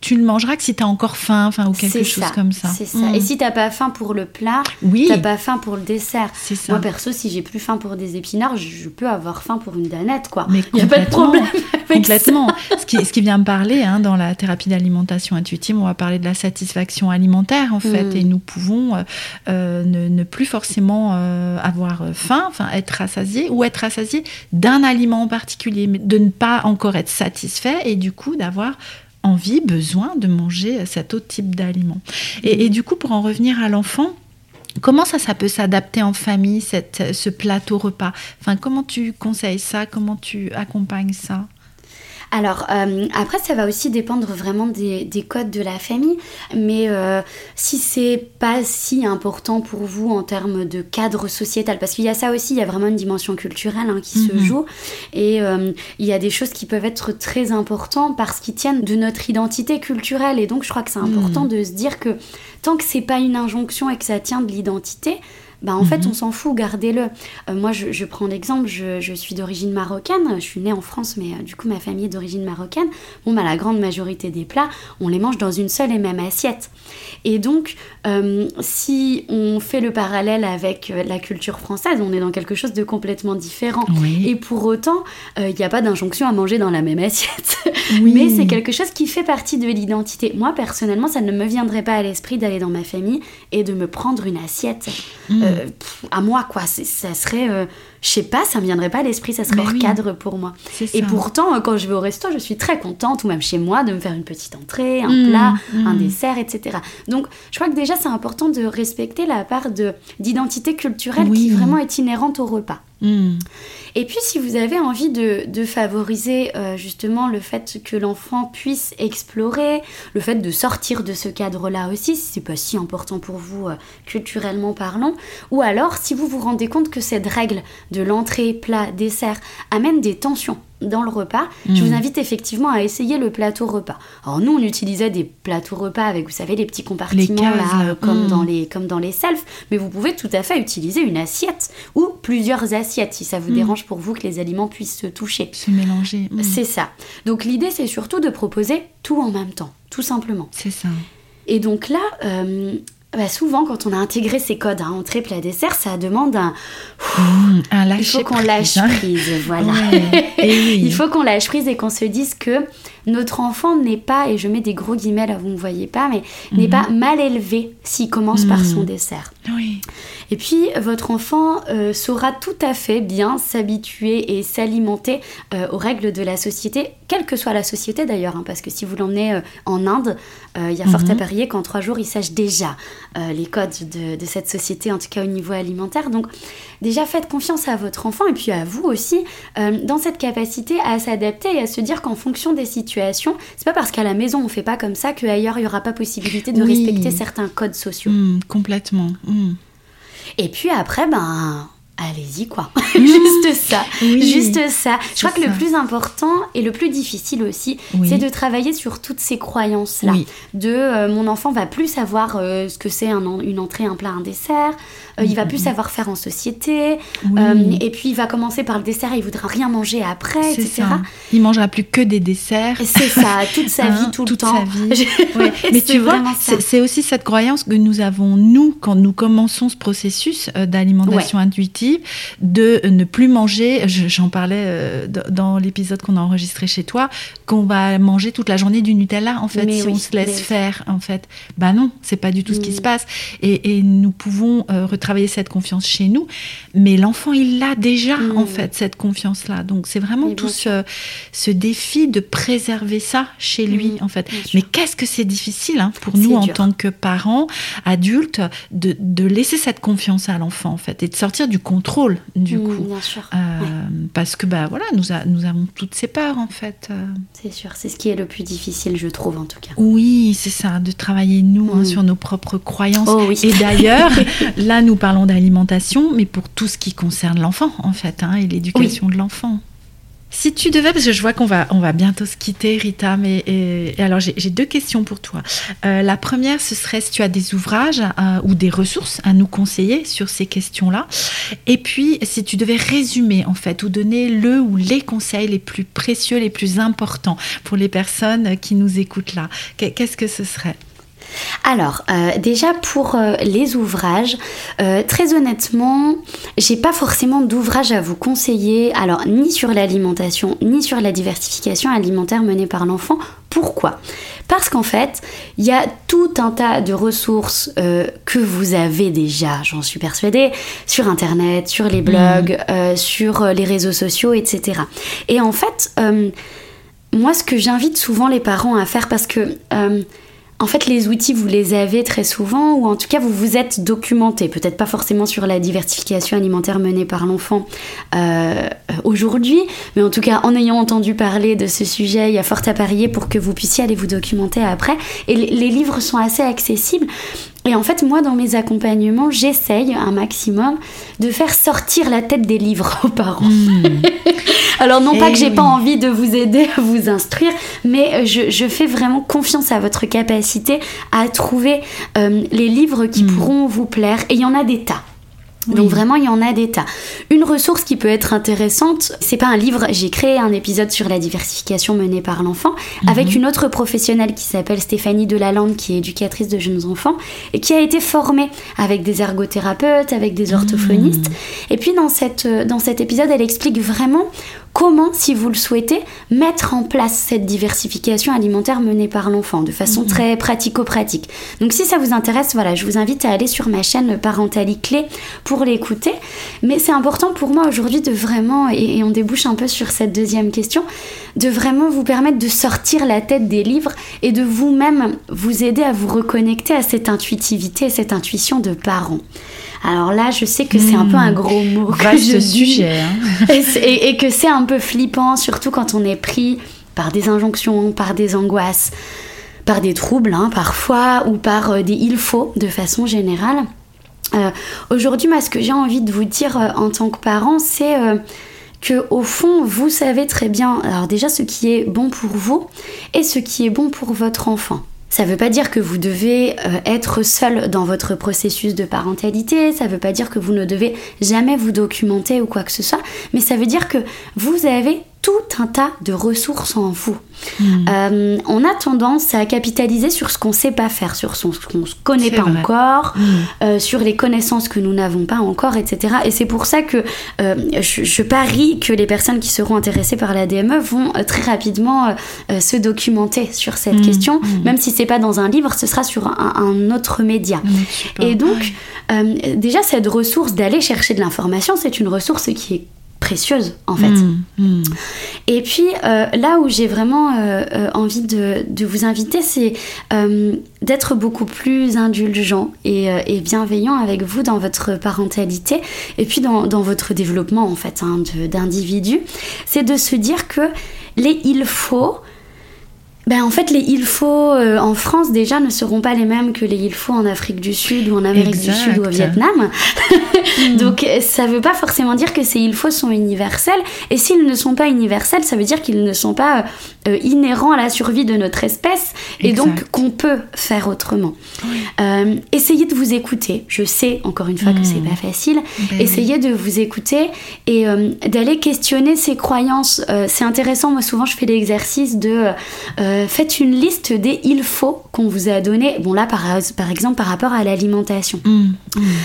tu ne mangeras que si tu as encore faim, enfin, ou quelque chose comme ça. C'est ça. Et mm. si tu n'as pas faim pour le plat, oui. tu n'as pas faim pour le dessert. C'est ça. Moi, perso, si j'ai plus faim pour des épinards, je peux avoir faim pour une danette, quoi. Mais il n'y a pas de problème Complètement. Ce, qui, ce qui vient me parler hein, dans la thérapie d'alimentation intuitive, on va parler de la satisfaction alimentaire en fait, mm. et nous pouvons euh, euh, ne, plus forcément euh, avoir faim, enfin être rassasié ou être rassasié d'un aliment en particulier, mais de ne pas encore être satisfait et du coup d'avoir envie, besoin de manger cet autre type d'aliment. Et, du coup, pour en revenir à l'enfant, Comment ça, ça peut s'adapter en famille, cette, ce plateau repas? Enfin, comment tu conseilles ça? Comment tu accompagnes ça? Alors euh, après ça va aussi dépendre vraiment des, codes de la famille, mais euh, si c'est pas si important pour vous en termes de cadre sociétal, parce qu'il y a ça aussi, il y a vraiment une dimension culturelle hein, qui se mhm. joue, et euh, il y a des choses qui peuvent être très importantes parce qu'ils tiennent de notre identité culturelle, et donc je crois que c'est important mhm. de se dire que tant que c'est pas une injonction et que ça tient de l'identité, bah en fait mhm. on s'en fout, gardez-le. Euh, moi je, prends l'exemple, je, suis d'origine marocaine, je suis née en France mais euh, du coup ma famille est d'origine marocaine. Bon bah la grande majorité des plats, on les mange dans une seule et même assiette. Et donc euh, si on fait le parallèle avec la culture française, on est dans quelque chose de complètement différent. Et pour autant, il n'y a pas d'injonction à manger dans la même assiette. *laughs* mais c'est quelque chose qui fait partie de l'identité. Moi personnellement, ça ne me viendrait pas à l'esprit d'aller dans ma famille et de me prendre une assiette. Mm. Euh, à moi, quoi. Ça serait, euh, je sais pas, ça me viendrait pas à l'esprit, ça serait hors cadre pour moi. Et pourtant, euh, quand je vais au resto, je suis très contente, ou même chez moi, de me faire une petite entrée, un mm, plat, mm. un dessert, etc. Donc, je crois que déjà, c'est important de respecter la part d'identité culturelle qui vraiment est inhérente au repas. Et puis, si vous avez envie de, favoriser justement le fait que l'enfant puisse explorer, le fait de sortir de ce cadre-là aussi, si c'est pas si important pour vous culturellement parlant, ou alors si vous vous rendez compte que cette règle de l'entrée, plat, dessert amène des tensions dans le repas, je vous hmm. invite effectivement à essayer le plateau repas. Alors nous, on utilisait des plateaux repas avec, vous savez, les petits compartiments là, euh, comme, hmm. dans les, comme dans les selfs, mais vous pouvez tout à fait utiliser une assiette ou plusieurs assiettes si ça vous hmm. dérange pour vous que les aliments puissent se toucher. Se mélanger. C'est ça. Donc l'idée, c'est surtout de proposer tout en même temps, tout simplement. C'est ça. Et donc là, euh, bah souvent, quand on a intégré ces codes à entrée, plat, dessert, ça demande un. Mmh, un il faut qu'on lâche prise, voilà. *laughs* il faut qu'on lâche prise et qu'on se dise que notre enfant n'est pas, et je mets des gros guillemets là, vous ne voyez pas, mais n'est pas mhm. mal élevé s'il commence par son mhm. dessert. Oui. Et puis, votre enfant euh, saura tout à fait bien s'habituer et s'alimenter euh, aux règles de la société, quelle que soit la société d'ailleurs, hein, parce que si vous l'emmenez euh, en Inde, il y a fort à mhm. parier qu'en trois jours, il sache déjà les codes de, de, cette société, en tout cas au niveau alimentaire. Donc, déjà, faites confiance à votre enfant et puis à vous aussi dans cette capacité à s'adapter et à se dire qu'en fonction des situations, c'est pas parce qu'à la maison on fait pas comme ça qu'ailleurs il y aura pas possibilité de respecter certains codes sociaux. Hmm, complètement. Hmm. Et puis après, ben allez-y quoi. *laughs* *laughs* juste ça. Juste ça. Je crois que le plus important et le plus difficile aussi, c'est de travailler sur toutes ces croyances-là. De euh, mon enfant va plus savoir euh, ce que c'est une entrée, un plat, un dessert. Euh, il va plus savoir faire en société. et puis il va commencer par le dessert et il voudra rien manger après, etc. Ça. Il mangera plus que des desserts. C'est ça, *laughs* toute sa vie, hein, tout le temps. Sa vie. Mais tu vois, c'est aussi cette croyance que nous avons, nous, quand nous commençons ce processus d'alimentation intuitive de ne plus manger, j'en parlais euh, dans l'épisode qu'on a enregistré chez toi, qu'on va manger toute la journée du Nutella, en fait, si on se laisse faire, en fait. Bah non, c'est pas du tout ce qui mm. se passe. Et, nous pouvons euh, retravailler cette confiance chez nous, mais l'enfant, il l'a déjà, mm. en fait, cette confiance-là. Donc c'est vraiment tout ce, défi de préserver ça chez lui, mm. en fait. Mais qu'est-ce que c'est difficile hein, pour nous, en tant que parents, adultes, de, de laisser cette confiance à l'enfant, en fait, et de sortir du contrôle, du mm, coup. Bien sûr. Euh, parce que, bah voilà, nous, nous avons toutes ces peurs, en fait. C'est sûr, c'est ce qui est le plus difficile, je trouve, en tout cas. Oui, c'est ça, de travailler, nous, hein, mm. sur nos propres croyances. Oh, oui. Et d'ailleurs, *laughs* là, nous parlons d'alimentation, mais pour tout ce qui concerne l'enfant, en fait, hein, et l'éducation de l'enfant. Si tu devais, parce que je vois qu'on va, on va bientôt se quitter, Rita, mais et, alors j'ai deux questions pour toi. Euh, la première, ce serait si tu as des ouvrages euh, ou des ressources à nous conseiller sur ces questions-là. Et puis, si tu devais résumer, en fait, ou donner le ou les conseils les plus précieux, les plus importants pour les personnes qui nous écoutent là, qu'est-ce que ce serait? Alors, euh, déjà pour euh, les ouvrages, euh, très honnêtement, j'ai pas forcément d'ouvrages à vous conseiller, alors ni sur l'alimentation, ni sur la diversification alimentaire menée par l'enfant. Pourquoi? Parce qu'en fait, il y a tout un tas de ressources que vous avez déjà, j'en suis persuadée, sur Internet, sur les blogs, mmh. sur les réseaux sociaux, etc. Et en fait, moi, ce que j'invite souvent les parents à faire, parce que en fait, les outils, vous les avez très souvent, ou en tout cas, vous vous êtes documenté. Peut-être pas forcément sur la diversification alimentaire menée par l'enfant euh, aujourd'hui, mais en tout cas, en ayant entendu parler de ce sujet, il y a fort à parier pour que vous puissiez aller vous documenter après. Et les livres sont assez accessibles. Et en fait, moi, dans mes accompagnements, j'essaye un maximum de faire sortir la tête des livres *laughs* aux parents. Hmm. Alors, non pas que j'ai pas envie de vous aider à vous instruire, mais je, fais vraiment confiance à votre capacité à trouver euh, les livres qui hmm. pourront vous plaire. Et il y en a des tas. Donc vraiment, il y en a des tas. Une ressource qui peut être intéressante, c'est pas un livre, j'ai créé un épisode sur la diversification menée par l'enfant mhm. avec une autre professionnelle qui s'appelle Stéphanie Delalande, qui est éducatrice de jeunes enfants et qui a été formée avec des ergothérapeutes, avec des orthophonistes. Mhm. Et puis dans, cette, dans cet épisode, elle explique vraiment comment, si vous le souhaitez, mettre en place cette diversification alimentaire menée par l'enfant de façon mhm. très pratico-pratique. Donc si ça vous intéresse, voilà, je vous invite à aller sur ma chaîne Parentali Clé pour l'écouter. Mais c'est important pour moi aujourd'hui de vraiment, et, on débouche un peu sur cette deuxième question, de vraiment vous permettre de sortir la tête des livres et de vous-même vous aider à vous reconnecter à cette intuitivité, cette intuition de parents. Alors là, je sais que c'est un peu un hmm. gros mot. Vaste sujet. Hein. *laughs* et, que c'est un peu flippant, surtout quand on est pris par des injonctions, par des angoisses, par des troubles hein, parfois, ou par euh, des il faut de façon générale. Euh, aujourd'hui, moi, ce que j'ai envie de vous dire euh, en tant que parent, c'est que au fond, vous savez très bien, alors déjà ce qui est bon pour vous et ce qui est bon pour votre enfant. Ça ne veut pas dire que vous devez euh, être seul dans votre processus de parentalité, ça ne veut pas dire que vous ne devez jamais vous documenter ou quoi que ce soit, mais ça veut dire que vous avez tout un tas de ressources en vous. Hmm. Euh, on a tendance à capitaliser sur ce qu'on ne sait pas faire, sur ce qu'on ne connaît pas encore, hmm. euh, sur les connaissances que nous n'avons pas encore, etc. Et c'est pour ça que euh, je, parie que les personnes qui seront intéressées par la DME vont très rapidement se documenter sur cette hmm. question, même si c'est pas dans un livre, ce sera sur un, autre média. Et donc, déjà, cette ressource d'aller chercher de l'information, c'est une ressource qui est précieuse en fait. Mm, mm. Et puis euh, là où j'ai vraiment euh, euh, envie de, vous inviter, c'est d'être beaucoup plus indulgent et, bienveillant avec vous dans votre parentalité et puis dans, votre développement en fait hein, d'individu. C'est de se dire que les il faut ben en fait, les il faut euh, en France déjà ne seront pas les mêmes que les il faut en Afrique du Sud ou en Amérique du Sud ou au Vietnam. Mm. *laughs* Donc ça veut pas forcément dire que ces il faut sont universels. Et s'ils ne sont pas universels, ça veut dire qu'ils ne sont pas euh, inhérents à la survie de notre espèce et donc qu'on peut faire autrement. Euh, essayez de vous écouter. Je sais encore une fois que c'est mm. pas facile. Ben essayez de vous écouter et d'aller questionner ces croyances. c'est intéressant. Moi souvent je fais l'exercice de euh, faites une liste des il faut qu'on vous a donné. Bon là par, par exemple par rapport à l'alimentation. Mm.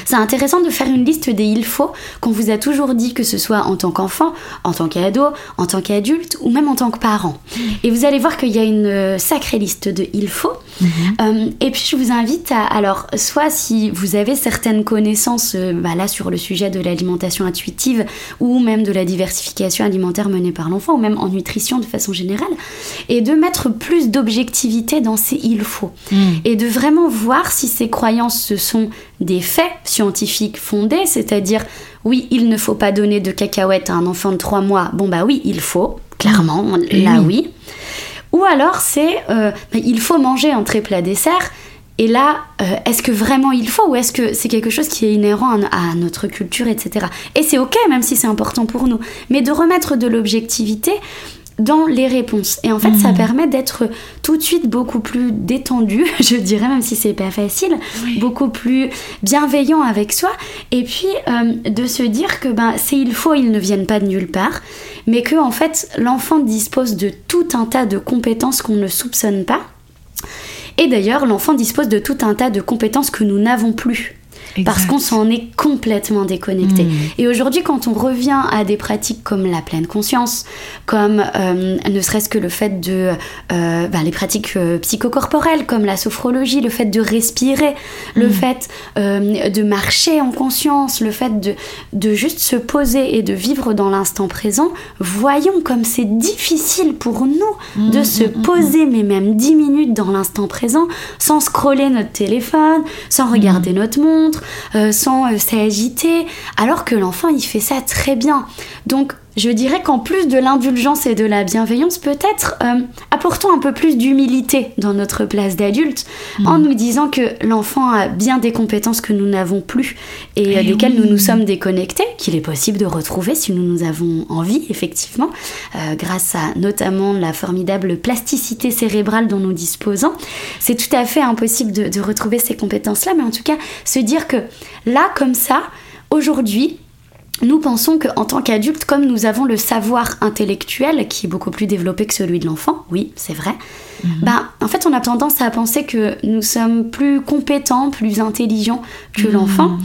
C'est intéressant de faire une liste des il faut qu'on vous a toujours dit que ce soit en tant qu'enfant, en tant qu'ado, en tant qu'adulte ou même en tant que parent. Mm. Et vous allez voir qu'il y a une euh, sacrée liste de il faut. Mm-hmm. Euh, et puis je vous invite à alors soit si vous avez certaines connaissances bah, là sur le sujet de l'alimentation intuitive ou même de la diversification alimentaire menée par l'enfant ou même en nutrition de façon générale et de mettre plus d'objectivité dans ces il faut hmm. et de vraiment voir si ces croyances ce sont des faits scientifiques fondés, c'est-à-dire oui, il ne faut pas donner de cacahuètes à un enfant de 3 mois, bon bah oui, il faut, clairement, là oui. Ou alors c'est euh, il faut manger entrée plat dessert. Et là, euh, est-ce que vraiment il faut ou est-ce que c'est quelque chose qui est inhérent à, notre culture, etc. Et c'est ok, même si c'est important pour nous. Mais de remettre de l'objectivité dans les réponses. Et en fait, ça mmh. permet d'être tout de suite beaucoup plus détendu, *laughs* je dirais, même si c'est pas facile, beaucoup plus bienveillant avec soi. Et puis euh, de se dire que ben, c'est il faut, ils ne viennent pas de nulle part, mais que en fait, l'enfant dispose de tout un tas de compétences qu'on ne soupçonne pas. Et d'ailleurs, l'enfant dispose de tout un tas de compétences que nous n'avons plus parce qu'on s'en est complètement déconnecté. Hmm. Et aujourd'hui, quand on revient à des pratiques comme la pleine conscience, comme euh, ne serait-ce que le fait de euh, ben, les pratiques euh, psychocorporelles comme la sophrologie, le fait de respirer, le hmm. fait de marcher en conscience, le fait de, de juste se poser et de vivre dans l'instant présent, voyons comme c'est difficile pour nous de hmm, se poser, mais même 10 minutes dans l'instant présent, sans scroller notre téléphone, sans regarder notre montre euh, sans euh, s'agiter, alors que l'enfant il fait ça très bien. Donc je dirais qu'en plus de l'indulgence et de la bienveillance, peut-être euh, apportons un peu plus d'humilité dans notre place d'adulte mm. en nous disant que l'enfant a bien des compétences que nous n'avons plus et, eh desquelles nous nous sommes déconnectés, qu'il est possible de retrouver si nous nous avons envie, effectivement, grâce à notamment la formidable plasticité cérébrale dont nous disposons. C'est tout à fait impossible de retrouver ces compétences-là, mais en tout cas, se dire que là, comme ça, Aujourd'hui, nous pensons qu'en tant qu'adultes, comme nous avons le savoir intellectuel qui est beaucoup plus développé que celui de l'enfant, oui, c'est vrai, mhm. bah, en fait, on a tendance à penser que nous sommes plus compétents, plus intelligents que mhm. l'enfant,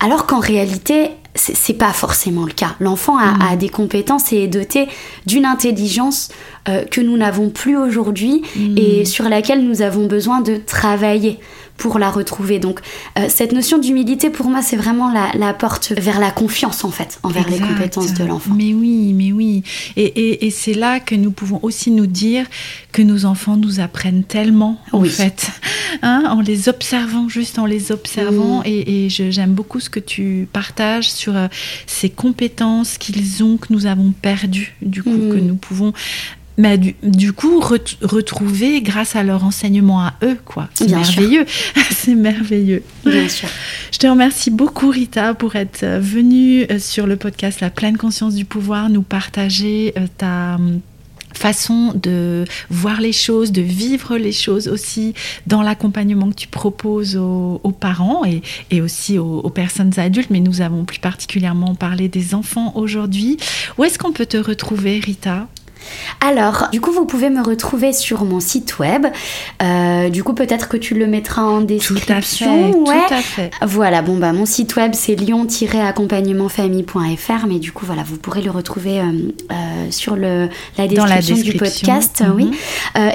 alors qu'en réalité, c'est pas forcément le cas. L'enfant a, mhm. des compétences et est doté d'une intelligence euh, que nous n'avons plus aujourd'hui et sur laquelle nous avons besoin de travailler pour la retrouver. Donc euh, cette notion d'humilité, pour moi, c'est vraiment la, porte vers la confiance, en fait, envers les compétences de l'enfant. Mais oui, mais oui. Et, et, c'est là que nous pouvons aussi nous dire que nos enfants nous apprennent tellement, en fait, *laughs* hein, en les observant, juste en les observant. Mm. Et, et j'aime beaucoup ce que tu partages sur euh, ces compétences qu'ils ont, que nous avons perdues, du coup, que mm. nous pouvons mais du, coup retrouver grâce à leur enseignement à eux quoi. C'est merveilleux. *laughs* C'est merveilleux. Bien sûr. Je te remercie beaucoup Rita pour être euh, venue euh, sur le podcast La pleine conscience du pouvoir nous partager euh, ta hum, façon de voir les choses, de vivre les choses aussi dans l'accompagnement que tu proposes aux, parents et, aussi aux, aux, personnes adultes, mais nous avons plus particulièrement parlé des enfants aujourd'hui. Où est-ce qu'on peut te retrouver, Rita? Alors, du coup, vous pouvez me retrouver sur mon site web. Euh, du coup, peut-être que tu le mettras en description. Tout à fait. Tout à fait. Voilà, bon, bah, mon site web, c'est lion-accompagnementfamille.fr. Mais du coup, voilà, vous pourrez le retrouver euh, euh, sur le, la, description du podcast. Oui. Mhm.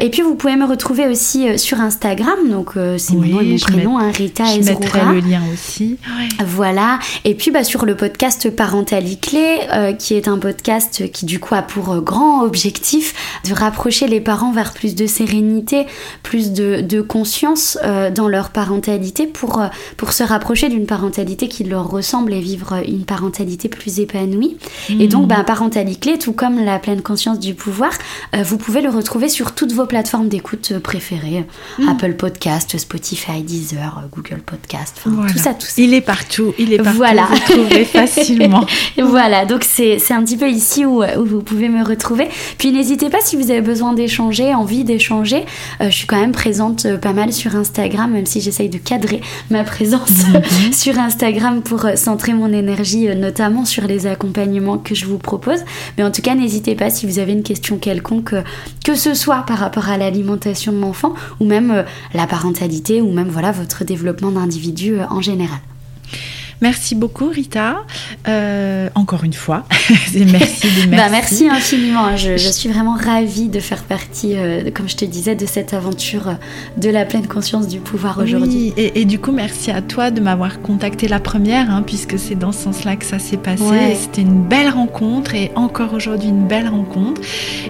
et puis, vous pouvez me retrouver aussi sur Instagram. Donc, c'est mon nom et mon prénom, hein, Rita Je mettrai le lien aussi. Voilà. Et puis, bah, sur le podcast Parentalité Clé, qui est un podcast qui, du coup, a pour grand objectif de rapprocher les parents vers plus de sérénité, plus de, conscience euh, dans leur parentalité pour, euh, pour se rapprocher d'une parentalité qui leur ressemble et vivre une parentalité plus épanouie. Et donc, bah, Parentalité Clé, tout comme la pleine conscience du pouvoir, euh, vous pouvez le retrouver sur toutes vos plateformes d'écoute préférées mm. Apple Podcast, Spotify, Deezer, Google Podcast, tout ça, tout ça. Il est partout, il est partout. Voilà. Vous trouvez facilement. *laughs* voilà, donc c'est un petit peu ici où, où vous pouvez me retrouver. Puis n'hésitez pas si vous avez besoin d'échanger, envie d'échanger. Euh, je suis quand même présente euh, pas mal sur Instagram, même si j'essaye de cadrer ma présence mhm. *laughs* sur Instagram pour euh, centrer mon énergie, notamment sur les accompagnements que je vous propose. Mais en tout cas, n'hésitez pas si vous avez une question quelconque, que ce soit par rapport à l'alimentation de l'enfant ou même la parentalité ou même voilà votre développement d'individu en général. Merci beaucoup, Rita. Euh, encore une fois, *laughs* *laughs* merci, merci. Bah, merci infiniment. Je, suis vraiment ravie de faire partie, euh, comme je te disais, de cette aventure de la pleine conscience du pouvoir aujourd'hui. Oui, et, du coup, merci à toi de m'avoir contacté la première, hein, puisque c'est dans ce sens-là que ça s'est passé. C'était une belle rencontre et encore aujourd'hui une belle rencontre.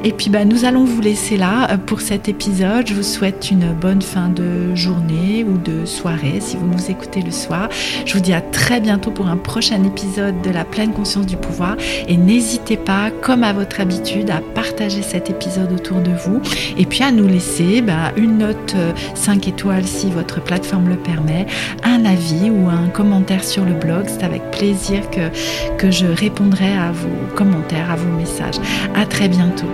Et puis, bah, nous allons vous laisser là euh, pour cet épisode. Je vous souhaite une bonne fin de journée ou de soirée si vous nous écoutez le soir. Je vous dis à très bientôt pour un prochain épisode de la pleine conscience du pouvoir. Et n'hésitez pas, comme à votre habitude, à partager cet épisode autour de vous et puis à nous laisser bah, une note 5 euh, étoiles si votre plateforme le permet, un avis ou un commentaire sur le blog. C'est avec plaisir que, que je répondrai à vos commentaires, à vos messages. À très bientôt.